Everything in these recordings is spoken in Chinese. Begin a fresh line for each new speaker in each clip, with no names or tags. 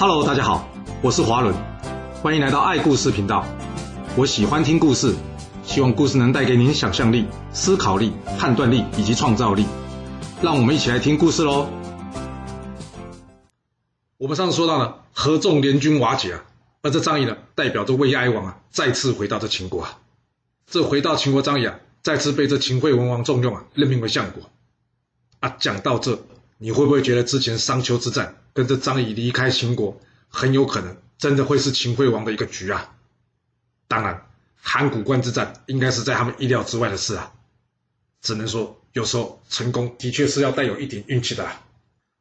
Hello，大家好，我是华伦，欢迎来到爱故事频道。我喜欢听故事，希望故事能带给您想象力、思考力、判断力以及创造力。让我们一起来听故事喽。我们上次说到了合纵联军瓦解啊，而这张仪呢，代表着魏哀王啊，再次回到这秦国啊。这回到秦国张仪啊，再次被这秦惠文王重用啊，任命为相国。啊，讲到这，你会不会觉得之前商丘之战？跟着张仪离开秦国，很有可能真的会是秦惠王的一个局啊！当然，函谷关之战应该是在他们意料之外的事啊。只能说，有时候成功的确是要带有一点运气的。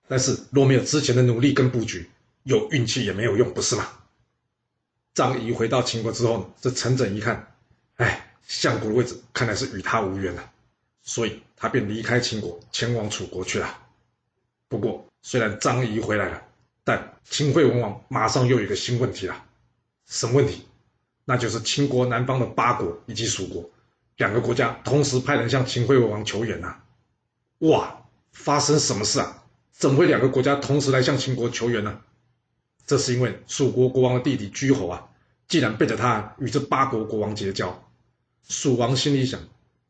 但是，若没有之前的努力跟布局，有运气也没有用，不是吗？张仪回到秦国之后呢，这陈轸一看，哎，相国的位置看来是与他无缘了，所以他便离开秦国，前往楚国去了。不过，虽然张仪回来了，但秦惠文王马上又有一个新问题了。什么问题？那就是秦国南方的八国以及蜀国两个国家同时派人向秦惠文王求援呐！哇，发生什么事啊？怎么会两个国家同时来向秦国求援呢？这是因为蜀国国王的弟弟居侯啊，竟然背着他与这八国国王结交。蜀王心里想：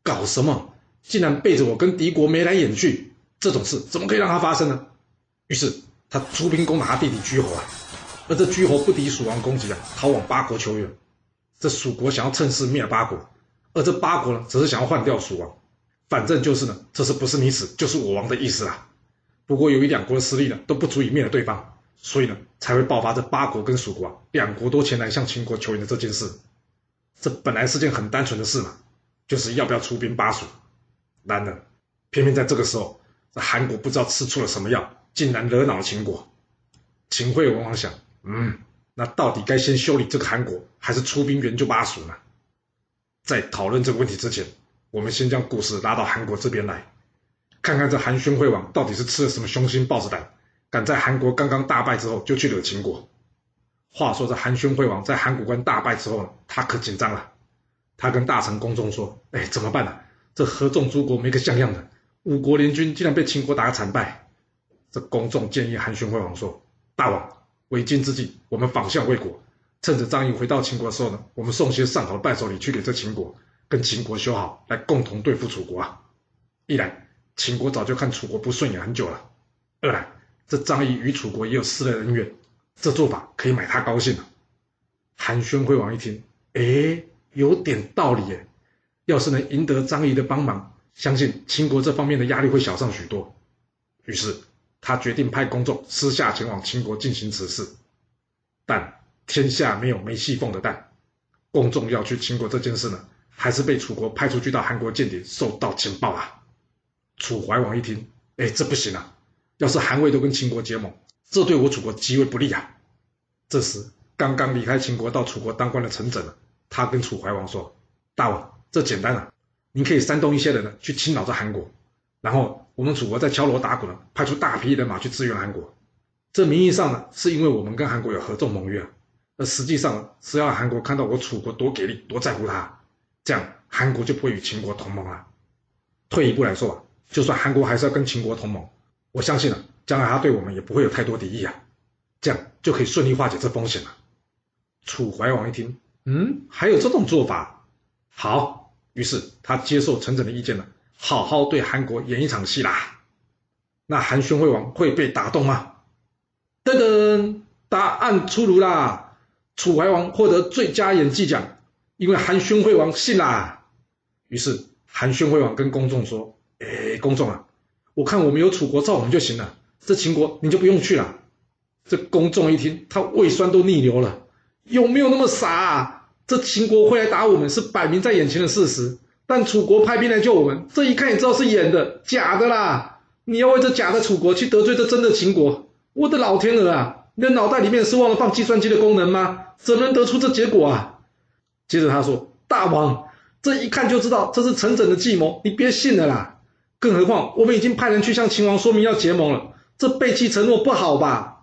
搞什么？竟然背着我跟敌国眉来眼去，这种事怎么可以让他发生呢？于是他出兵攻打他弟弟居侯啊，而这居侯不敌蜀王攻击啊，逃往八国求援。这蜀国想要趁势灭了八国，而这八国呢，只是想要换掉蜀王，反正就是呢，这是不是你死就是我亡的意思啊。不过由于两国的实力呢都不足以灭了对方，所以呢才会爆发这八国跟蜀国啊两国都前来向秦国求援的这件事。这本来是件很单纯的事嘛，就是要不要出兵巴蜀。然而偏偏在这个时候，这韩国不知道吃出了什么药。竟然惹恼了秦国，秦惠文王想，嗯，那到底该先修理这个韩国，还是出兵援救巴蜀呢？在讨论这个问题之前，我们先将故事拉到韩国这边来，看看这韩宣惠王到底是吃了什么雄心豹子胆，敢在韩国刚刚大败之后就去惹秦国。话说这韩宣惠王在函谷关大败之后呢，他可紧张了，他跟大臣公众说：“哎，怎么办呢？这合纵诸国没个像样的，五国联军竟然被秦国打个惨败。”这公众建议韩宣惠王说：“大王，为今之计，我们仿效魏国，趁着张仪回到秦国的时候呢，我们送些上好的伴手礼去给这秦国，跟秦国修好，来共同对付楚国啊！一来，秦国早就看楚国不顺眼很久了；二来，这张仪与楚国也有私人恩怨，这做法可以买他高兴了。”韩宣惠王一听，哎，有点道理耶！要是能赢得张仪的帮忙，相信秦国这方面的压力会小上许多。于是。他决定派公众私下前往秦国进行此事，但天下没有没戏缝的蛋，公众要去秦国这件事呢，还是被楚国派出去到韩国间谍收到情报啊。楚怀王一听，哎，这不行啊！要是韩魏都跟秦国结盟，这对我楚国极为不利啊。这时，刚刚离开秦国到楚国当官的陈轸呢，他跟楚怀王说：“大王，这简单啊，您可以煽动一些人呢，去侵扰这韩国。”然后我们楚国在敲锣打鼓呢，派出大批人马去支援韩国。这名义上呢，是因为我们跟韩国有合纵盟约啊，而实际上是要韩国看到我楚国多给力、多在乎他，这样韩国就不会与秦国同盟了。退一步来说吧，就算韩国还是要跟秦国同盟，我相信呢，将来他对我们也不会有太多敌意啊，这样就可以顺利化解这风险了。楚怀王一听，嗯，还有这种做法，好，于是他接受陈整的意见了。好好对韩国演一场戏啦，那韩宣惠王会被打动吗？噔噔，答案出炉啦！楚怀王获得最佳演技奖，因为韩宣惠王信啦。于是韩宣惠王跟公众说：“哎，公众啊，我看我们有楚国造我们就行了，这秦国你就不用去了。”这公众一听，他胃酸都逆流了，有没有那么傻？这秦国会来打我们，是摆明在眼前的事实。但楚国派兵来救我们，这一看也知道是演的，假的啦！你要为这假的楚国去得罪这真的秦国，我的老天鹅啊！你的脑袋里面是忘了放计算机的功能吗？怎么能得出这结果啊？接着他说：“大王，这一看就知道这是陈整的计谋，你别信了啦！更何况我们已经派人去向秦王说明要结盟了，这背弃承诺不好吧？”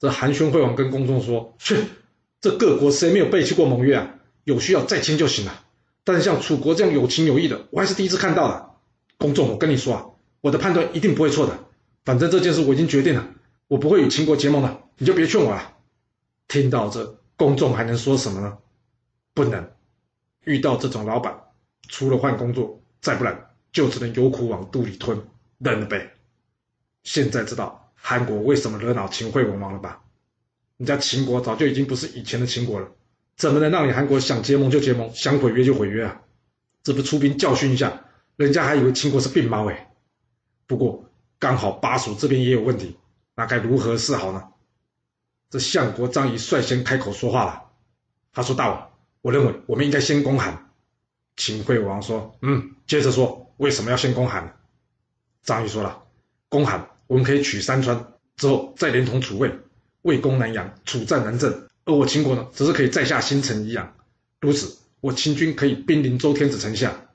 这韩宣惠王跟公众说：“去，这各国谁没有背弃过盟约啊？有需要再签就行了。”但是像楚国这样有情有义的，我还是第一次看到的。公众，我跟你说啊，我的判断一定不会错的。反正这件事我已经决定了，我不会与秦国结盟的，你就别劝我了。听到这，公众还能说什么呢？不能。遇到这种老板，除了换工作，再不然就只能有苦往肚里吞，认了呗。现在知道韩国为什么惹恼秦惠文王了吧？人家秦国早就已经不是以前的秦国了，怎么能让你韩国想结盟就结盟，想毁约就毁约啊？这不出兵教训一下，人家还以为秦国是病猫哎。不过刚好巴蜀这边也有问题，那该如何是好呢？这相国张仪率先开口说话了，他说：“大王。”我认为我们应该先攻韩。秦惠王说：“嗯，接着说，为什么要先攻韩？”张仪说了：“攻韩，我们可以取三川，之后再连同楚魏，魏攻南阳，楚战南郑。而我秦国呢，则是可以在下新城一阳。如此，我秦军可以兵临周天子城下。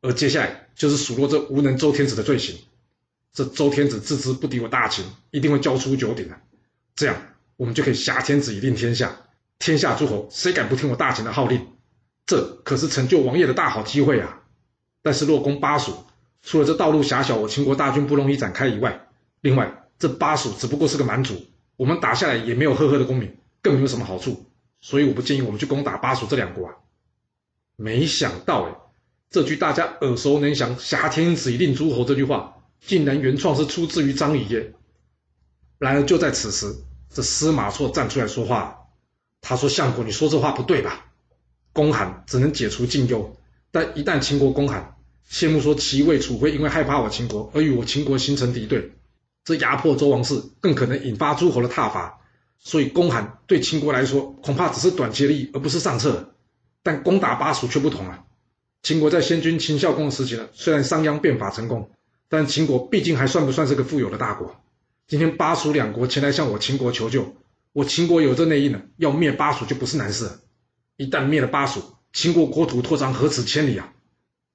而接下来就是数落这无能周天子的罪行。这周天子自知不敌我大秦，一定会交出九鼎的。这样，我们就可以挟天子以令天下。”天下诸侯，谁敢不听我大秦的号令？这可是成就王业的大好机会啊！但是若攻巴蜀，除了这道路狭小，我秦国大军不容易展开以外，另外这巴蜀只不过是个蛮族，我们打下来也没有赫赫的功名，更没有什么好处。所以我不建议我们去攻打巴蜀这两国啊！没想到哎，这句大家耳熟能详“挟天子以令诸侯”这句话，竟然原创是出自于张仪耶！然而就在此时，这司马错站出来说话。他说：“相国，你说这话不对吧？攻韩只能解除禁忧，但一旦秦国攻韩，羡慕说齐魏楚会因为害怕我秦国而与我秦国形成敌对，这压迫周王室更可能引发诸侯的挞伐。所以攻韩对秦国来说恐怕只是短期利益，而不是上策。但攻打巴蜀却不同了。秦国在先君秦孝公的时期呢，虽然商鞅变法成功，但秦国毕竟还算不算是个富有的大国？今天巴蜀两国前来向我秦国求救。”我秦国有这内应呢，要灭巴蜀就不是难事。一旦灭了巴蜀，秦国国土扩张何止千里啊！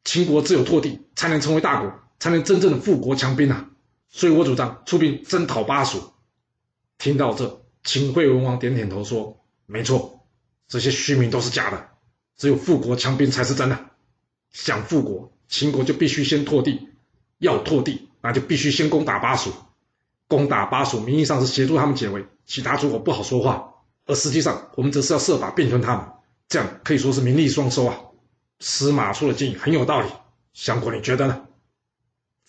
秦国只有拓地，才能成为大国，才能真正的富国强兵啊！所以我主张出兵征讨巴蜀。听到这，秦惠文王点点头说：“没错，这些虚名都是假的，只有富国强兵才是真的。想富国，秦国就必须先拓地，要拓地，那就必须先攻打巴蜀。攻打巴蜀，名义上是协助他们解围。”其他诸侯不好说话，而实际上我们则是要设法并吞他们，这样可以说是名利双收啊。司马错的建议很有道理，相国你觉得呢？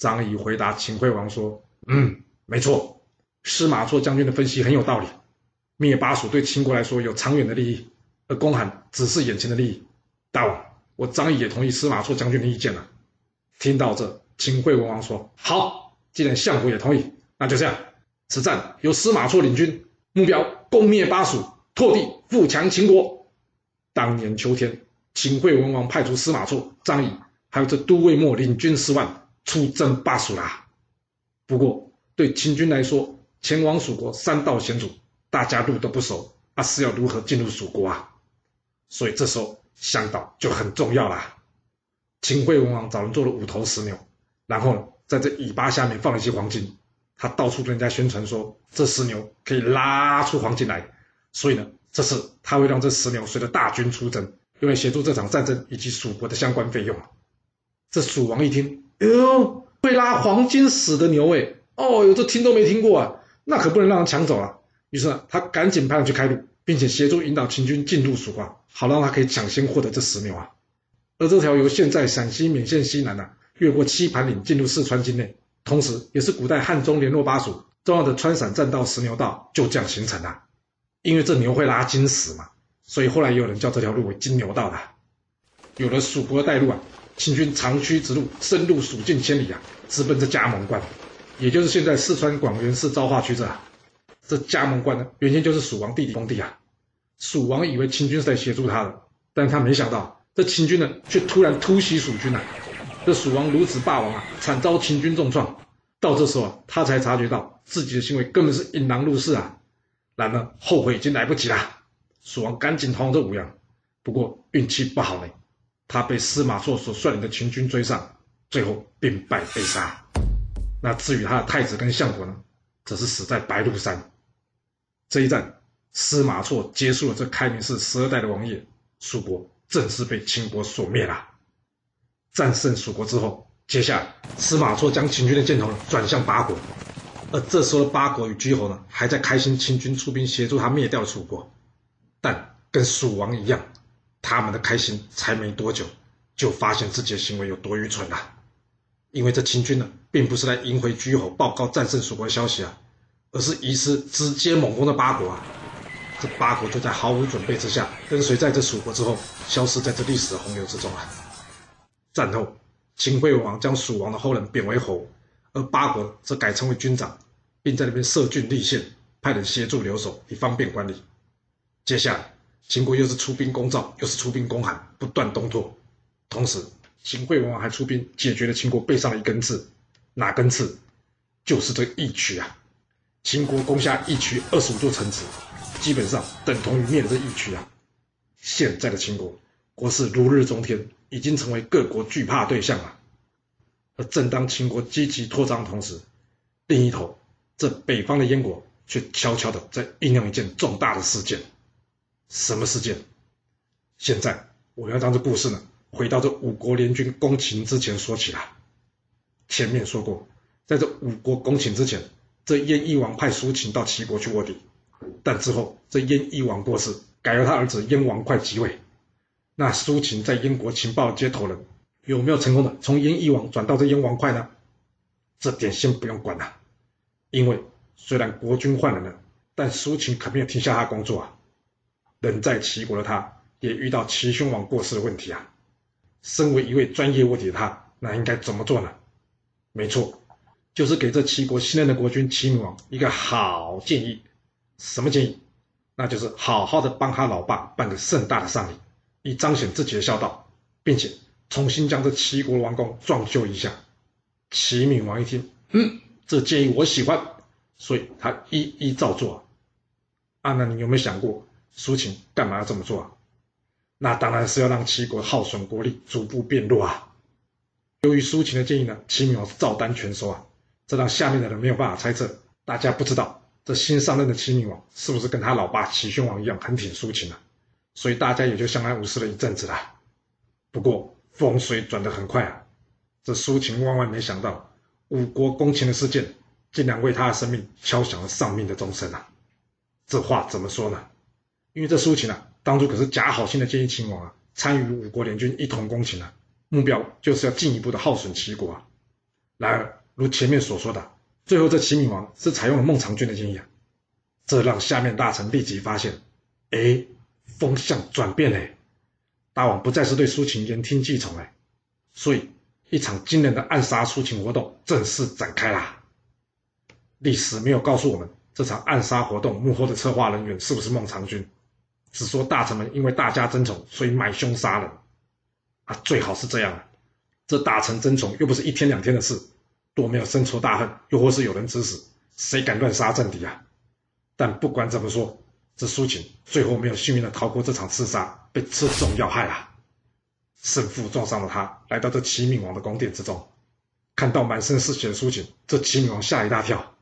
张仪回答秦惠王说：“嗯，没错，司马错将军的分析很有道理。灭巴蜀对秦国来说有长远的利益，而攻韩只是眼前的利益。大王，我张仪也同意司马错将军的意见了。”听到这，秦惠文王说：“好，既然相国也同意，那就这样，此战由司马错领军。”目标攻灭巴蜀，拓地富强秦国。当年秋天，秦惠文王派出司马错、张仪，还有这都尉莫领军十万出征巴蜀啦。不过对秦军来说，前往蜀国山道险阻，大家路都不熟，那是要如何进入蜀国啊？所以这时候向导就很重要啦。秦惠文王找人做了五头石牛，然后在这尾巴下面放了一些黄金。他到处跟人家宣传说，这石牛可以拉出黄金来，所以呢，这次他会让这石牛随着大军出征，用来协助这场战争以及蜀国的相关费用。这蜀王一听，哟，会拉黄金死的牛哎，哦哟，这听都没听过啊，那可不能让人抢走啊。于是呢，他赶紧派人去开路，并且协助引导秦军进入蜀国，好让他可以抢先获得这石牛啊。而这条由现在陕西勉县西南呢，越过七盘岭进入四川境内。同时，也是古代汉中联络巴蜀重要的川陕栈道石牛道，就这样形成了。因为这牛会拉金石嘛，所以后来也有人叫这条路为金牛道的。有了蜀国带路啊，秦军长驱直入，深入蜀境千里啊，直奔这加盟关，也就是现在四川广元市昭化区这。这加盟关呢，原先就是蜀王弟弟封地啊。蜀王以为秦军是在协助他的，但他没想到，这秦军呢，却突然突袭蜀军了。这蜀王如此霸王啊，惨遭秦军重创。到这时候啊，他才察觉到自己的行为根本是引狼入室啊。然而后悔已经来不及了。蜀王赶紧逃往这武阳，不过运气不好嘞，他被司马错所率领的秦军追上，最后兵败被杀。那至于他的太子跟相国呢，则是死在白鹿山。这一战，司马错结束了这开明氏十二代的王业，蜀国正式被秦国所灭了。战胜蜀国之后，接下来司马错将秦军的箭头转向八国。而这时候的八国与居侯呢，还在开心秦军出兵协助他灭掉了楚国，但跟蜀王一样，他们的开心才没多久，就发现自己的行为有多愚蠢了。因为这秦军呢，并不是来迎回居侯报告战胜蜀国的消息啊，而是疑似直接猛攻的八国啊。这八国就在毫无准备之下，跟随在这蜀国之后，消失在这历史的洪流之中啊。战后，秦惠王将蜀王的后人贬为侯。而八国则改称为军长，并在那边设郡立县，派人协助留守，以方便管理。接下来，秦国又是出兵攻赵，又是出兵攻韩，不断东拓。同时，秦惠文王还出兵解决了秦国背上的一根刺，哪根刺？就是这义渠啊！秦国攻下义渠二十五座城池，基本上等同于灭了这义渠啊！现在的秦国国势如日中天，已经成为各国惧怕对象了。而正当秦国积极扩张的同时，另一头，这北方的燕国却悄悄的在酝酿一件重大的事件。什么事件？现在我要将这故事呢，回到这五国联军攻秦之前说起来。前面说过，在这五国攻秦之前，这燕翼王派苏秦到齐国去卧底，但之后这燕翼王过世，改由他儿子燕王哙即位。那苏秦在燕国情报接头人。有没有成功的从燕翼王转到这燕王哙呢？这点先不用管了，因为虽然国君换人了，但苏秦可没有停下他工作啊。人在齐国的他，也遇到齐宣王过世的问题啊。身为一位专业卧底的他，那应该怎么做呢？没错，就是给这齐国新任的国君齐闵王一个好建议。什么建议？那就是好好的帮他老爸办个盛大的丧礼，以彰显自己的孝道，并且。重新将这齐国王宫装修一下。齐闵王一听，嗯，这建议我喜欢，所以他一一照做。啊，那你有没有想过，苏秦干嘛要这么做啊？那当然是要让齐国耗损国力，逐步变弱啊。由于苏秦的建议呢，齐闵王是照单全收啊，这让下面的人没有办法猜测。大家不知道这新上任的齐闵王是不是跟他老爸齐宣王一样很挺苏秦啊？所以大家也就相安无事了一阵子了。不过，风水转得很快啊！这苏秦万万没想到，五国攻秦的事件竟然为他的生命敲响了丧命的钟声啊！这话怎么说呢？因为这苏秦啊，当初可是假好心的建议秦王啊，参与五国联军一同攻秦啊，目标就是要进一步的耗损齐国啊。然而，如前面所说的，最后这齐闵王是采用了孟尝君的建议啊，这让下面大臣立即发现，哎，风向转变了。大王不再是对苏秦言听计从哎，所以一场惊人的暗杀苏秦活动正式展开啦。历史没有告诉我们这场暗杀活动幕后的策划人员是不是孟尝君，只说大臣们因为大家争宠，所以买凶杀人。啊，最好是这样，这大臣争宠又不是一天两天的事，若没有深仇大恨，又或是有人指使，谁敢乱杀政敌啊？但不管怎么说。这苏秦最后没有幸运的逃过这场刺杀，被刺中要害啊！胜负撞上了他，来到这齐闵王的宫殿之中，看到满身是血的苏秦，这齐闵王吓一大跳：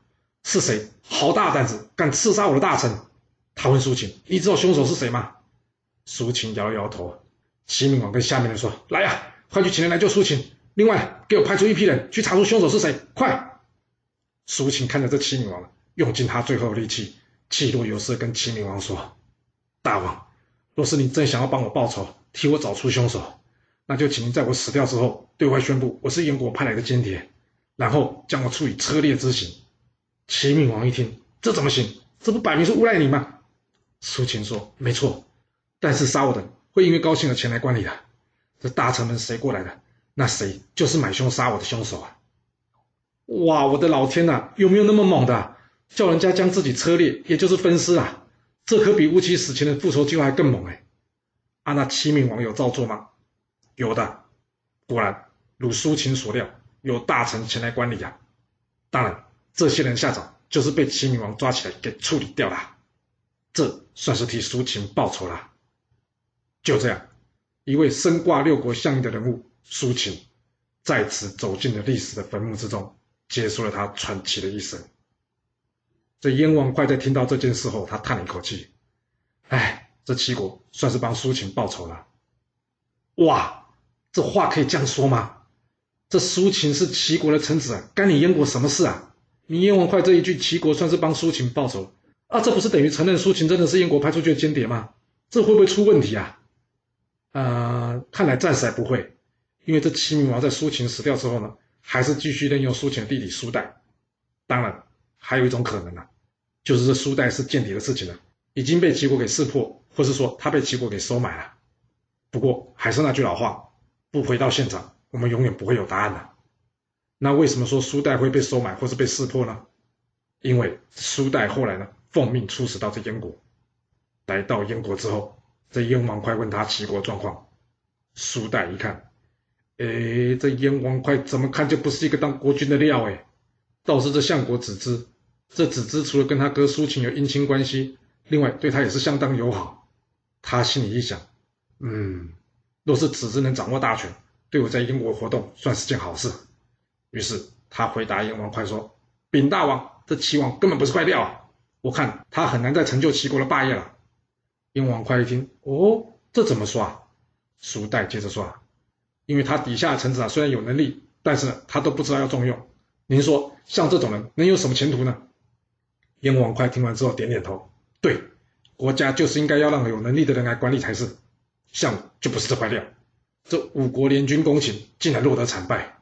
是谁？好大胆子，敢刺杀我的大臣！他问苏秦：“你知道凶手是谁吗？”苏秦摇了摇头。齐闵王跟下面人说：“来呀，快去请人来救苏秦！另外，给我派出一批人去查出凶手是谁，快！”苏秦看着这齐闵王，用尽他最后的力气。气若游丝，跟齐闵王说：“大王，若是你真想要帮我报仇，替我找出凶手，那就请您在我死掉之后，对外宣布我是燕国派来的间谍，然后将我处以车裂之刑。”齐闵王一听，这怎么行？这不摆明是诬赖你吗？苏秦说：“没错，但是杀我的会因为高兴而前来观礼的。这大臣们谁过来的，那谁就是买凶杀我的凶手啊！”哇，我的老天呐，有没有那么猛的？叫人家将自己车裂，也就是分尸啊！这可比乌齐死前的复仇计划还更猛哎！啊，那齐闵王有照做吗？有的，果然如苏秦所料，有大臣前来观礼啊。当然，这些人下场就是被齐闵王抓起来给处理掉了，这算是替苏秦报仇了。就这样，一位身挂六国相印的人物苏秦，再次走进了历史的坟墓之中，结束了他传奇的一生。这燕王哙在听到这件事后，他叹了一口气：“哎，这齐国算是帮苏秦报仇了。”哇，这话可以这样说吗？这苏秦是齐国的臣子，干你燕国什么事啊？你燕王哙这一句齐国算是帮苏秦报仇啊？这不是等于承认苏秦真的是燕国派出去的间谍吗？这会不会出问题啊？呃，看来暂时还不会，因为这齐闵王在苏秦死掉之后呢，还是继续任用苏秦的弟弟苏代。当然，还有一种可能呢，就是这苏代是间谍的事情呢，已经被齐国给识破，或是说他被齐国给收买了。不过还是那句老话，不回到现场，我们永远不会有答案的。那为什么说苏代会被收买或是被识破呢？因为苏代后来呢，奉命出使到这燕国，来到燕国之后。这燕王哙问他齐国状况，苏代一看，哎，这燕王哙怎么看就不是一个当国君的料哎。倒是这相国子之，这子之除了跟他哥苏秦有姻亲关系，另外对他也是相当友好。他心里一想，嗯，若是子之能掌握大权，对我在燕国活动算是件好事。于是他回答燕王哙说：“禀大王，这齐王根本不是块料啊，我看他很难再成就齐国的霸业了。”燕王哙一听，哦，这怎么说啊？苏代接着说啊，因为他底下的臣子啊，虽然有能力，但是他都不知道要重用。您说，像这种人能有什么前途呢？燕王哙听完之后点点头，对，国家就是应该要让有能力的人来管理才是。像我就不是这块料。这五国联军攻秦，竟然落得惨败。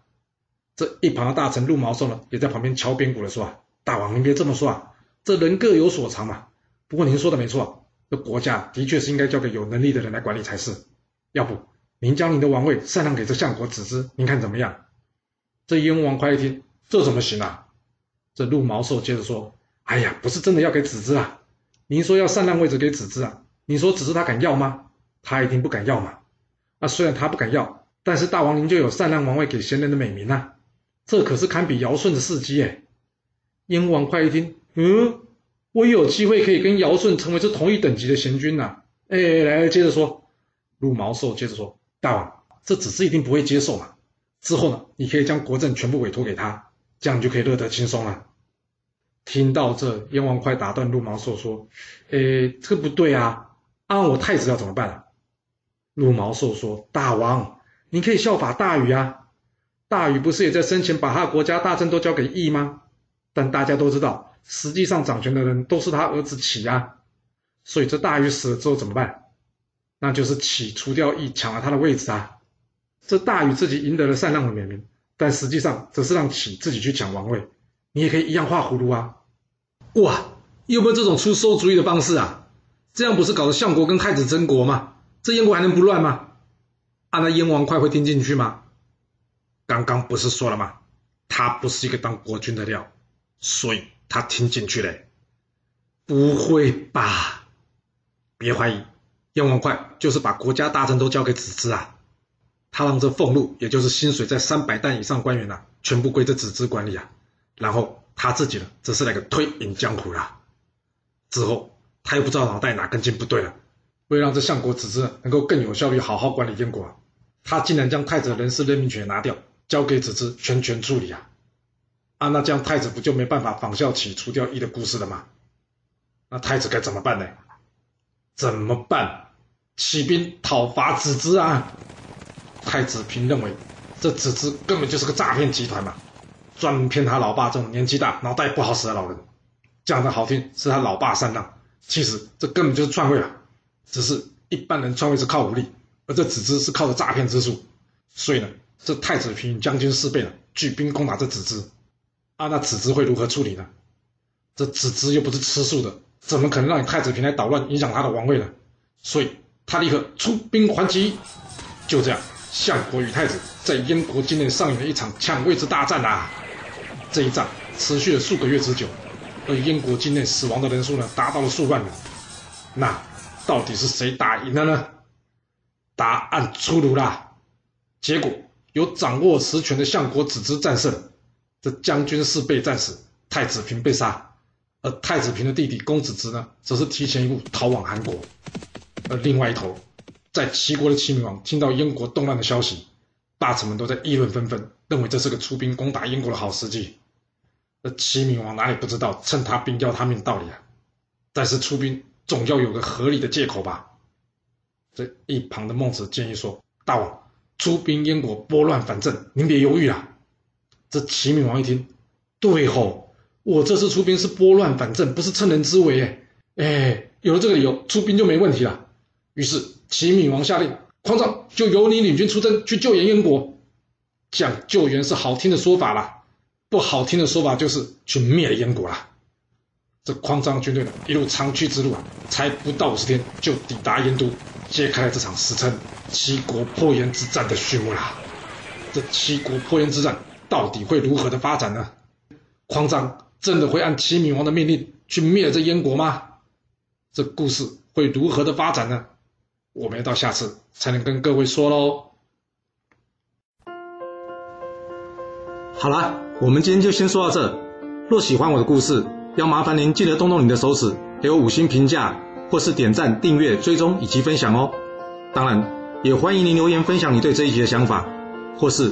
这一旁的大臣陆毛寿呢，也在旁边敲边鼓的说啊，大王您别这么说啊，这人各有所长嘛。不过您说的没错。这国家的确是应该交给有能力的人来管理才是，要不您将您的王位禅让给这相国子之，您看怎么样？这燕王哙一听，这怎么行啊？这陆毛寿接着说：“哎呀，不是真的要给子之啊！您说要禅让位置给子之啊？你说子之他敢要吗？他一定不敢要嘛！啊，虽然他不敢要，但是大王您就有禅让王位给贤人的美名啊，这可是堪比尧舜的事迹哎！”燕王哙一听，嗯。我有机会可以跟尧舜成为这同一等级的贤君呐！哎，来接着说，陆毛寿接着说，大王，这子之一定不会接受嘛。之后呢，你可以将国政全部委托给他，这样你就可以乐得轻松了。听到这，燕王快打断陆毛寿说：“哎，这不对啊！按我太子要怎么办？”陆毛寿说：“大王，你可以效法大禹啊！大禹不是也在生前把他的国家大政都交给羿吗？但大家都知道。”实际上掌权的人都是他儿子启啊，所以这大禹死了之后怎么办？那就是启除掉羿，抢了他的位置啊。这大禹自己赢得了禅让的美名，但实际上则是让启自己去抢王位。你也可以一样画葫芦啊。哇，有没有这种出馊主意的方式啊？这样不是搞得相国跟太子争国吗？这燕国还能不乱吗？啊，那燕王哙会听进去吗？刚刚不是说了吗？他不是一个当国君的料，所以。他听进去了，不会吧？别怀疑，燕王哙就是把国家大政都交给子之啊。他让这俸禄，也就是薪水在三百担以上官员呐，全部归这子之管理啊。然后他自己呢，则是那个推引江湖啦。之后他又不知道脑袋哪根筋不对了，为了让这相国子之能够更有效率好好管理燕国，他竟然将太子的人事任命权拿掉，交给子之全权处理啊。啊，那这样太子不就没办法仿效起除掉一的故事了吗？那太子该怎么办呢？怎么办？起兵讨伐子之啊！太子平认为，这子之根本就是个诈骗集团嘛，专门骗他老爸这种年纪大、脑袋不好使的老人。讲的好听是他老爸上当，其实这根本就是篡位啊！只是一般人篡位是靠武力，而这子之是靠着诈骗之术。所以呢，这太子平将军事变了，举兵攻打这子之。啊，那子之会如何处理呢？这子之又不是吃素的，怎么可能让你太子平来捣乱，影响他的王位呢？所以，他立刻出兵还击。就这样，相国与太子在燕国境内上演了一场抢位之大战啊！这一战持续了数个月之久，而燕国境内死亡的人数呢，达到了数万人。那到底是谁打赢了呢？答案出炉啦！结果由掌握实权的相国子之战胜。这将军是被战死，太子平被杀，而太子平的弟弟公子之呢，则是提前一步逃往韩国。而另外一头，在齐国的齐闵王听到燕国动乱的消息，大臣们都在议论纷纷，认为这是个出兵攻打燕国的好时机。而齐闵王哪里不知道趁他兵要他命的道理啊？但是出兵总要有个合理的借口吧？这一旁的孟子建议说：“大王出兵燕国拨乱反正，您别犹豫啊。”这齐闵王一听，对吼，我这次出兵是拨乱反正，不是趁人之危。哎，哎，有了这个理由，出兵就没问题了。于是齐闵王下令，匡章就由你领军出征去救援燕国。讲救援是好听的说法啦，不好听的说法就是去灭了燕国啦。这匡章军队呢，一路长驱直入，才不到五十天就抵达燕都，揭开了这场史称七国破燕之战的序幕啦。这七国破燕之战到底会如何的发展呢？匡章真的会按齐闵王的命令去灭这燕国吗？这故事会如何的发展呢？我们要到下次才能跟各位说喽。
好了，我们今天就先说到这。若喜欢我的故事，要麻烦您记得动动你的手指，给我五星评价，或是点赞、订阅、追踪以及分享哦。当然，也欢迎您留言分享你对这一集的想法，或是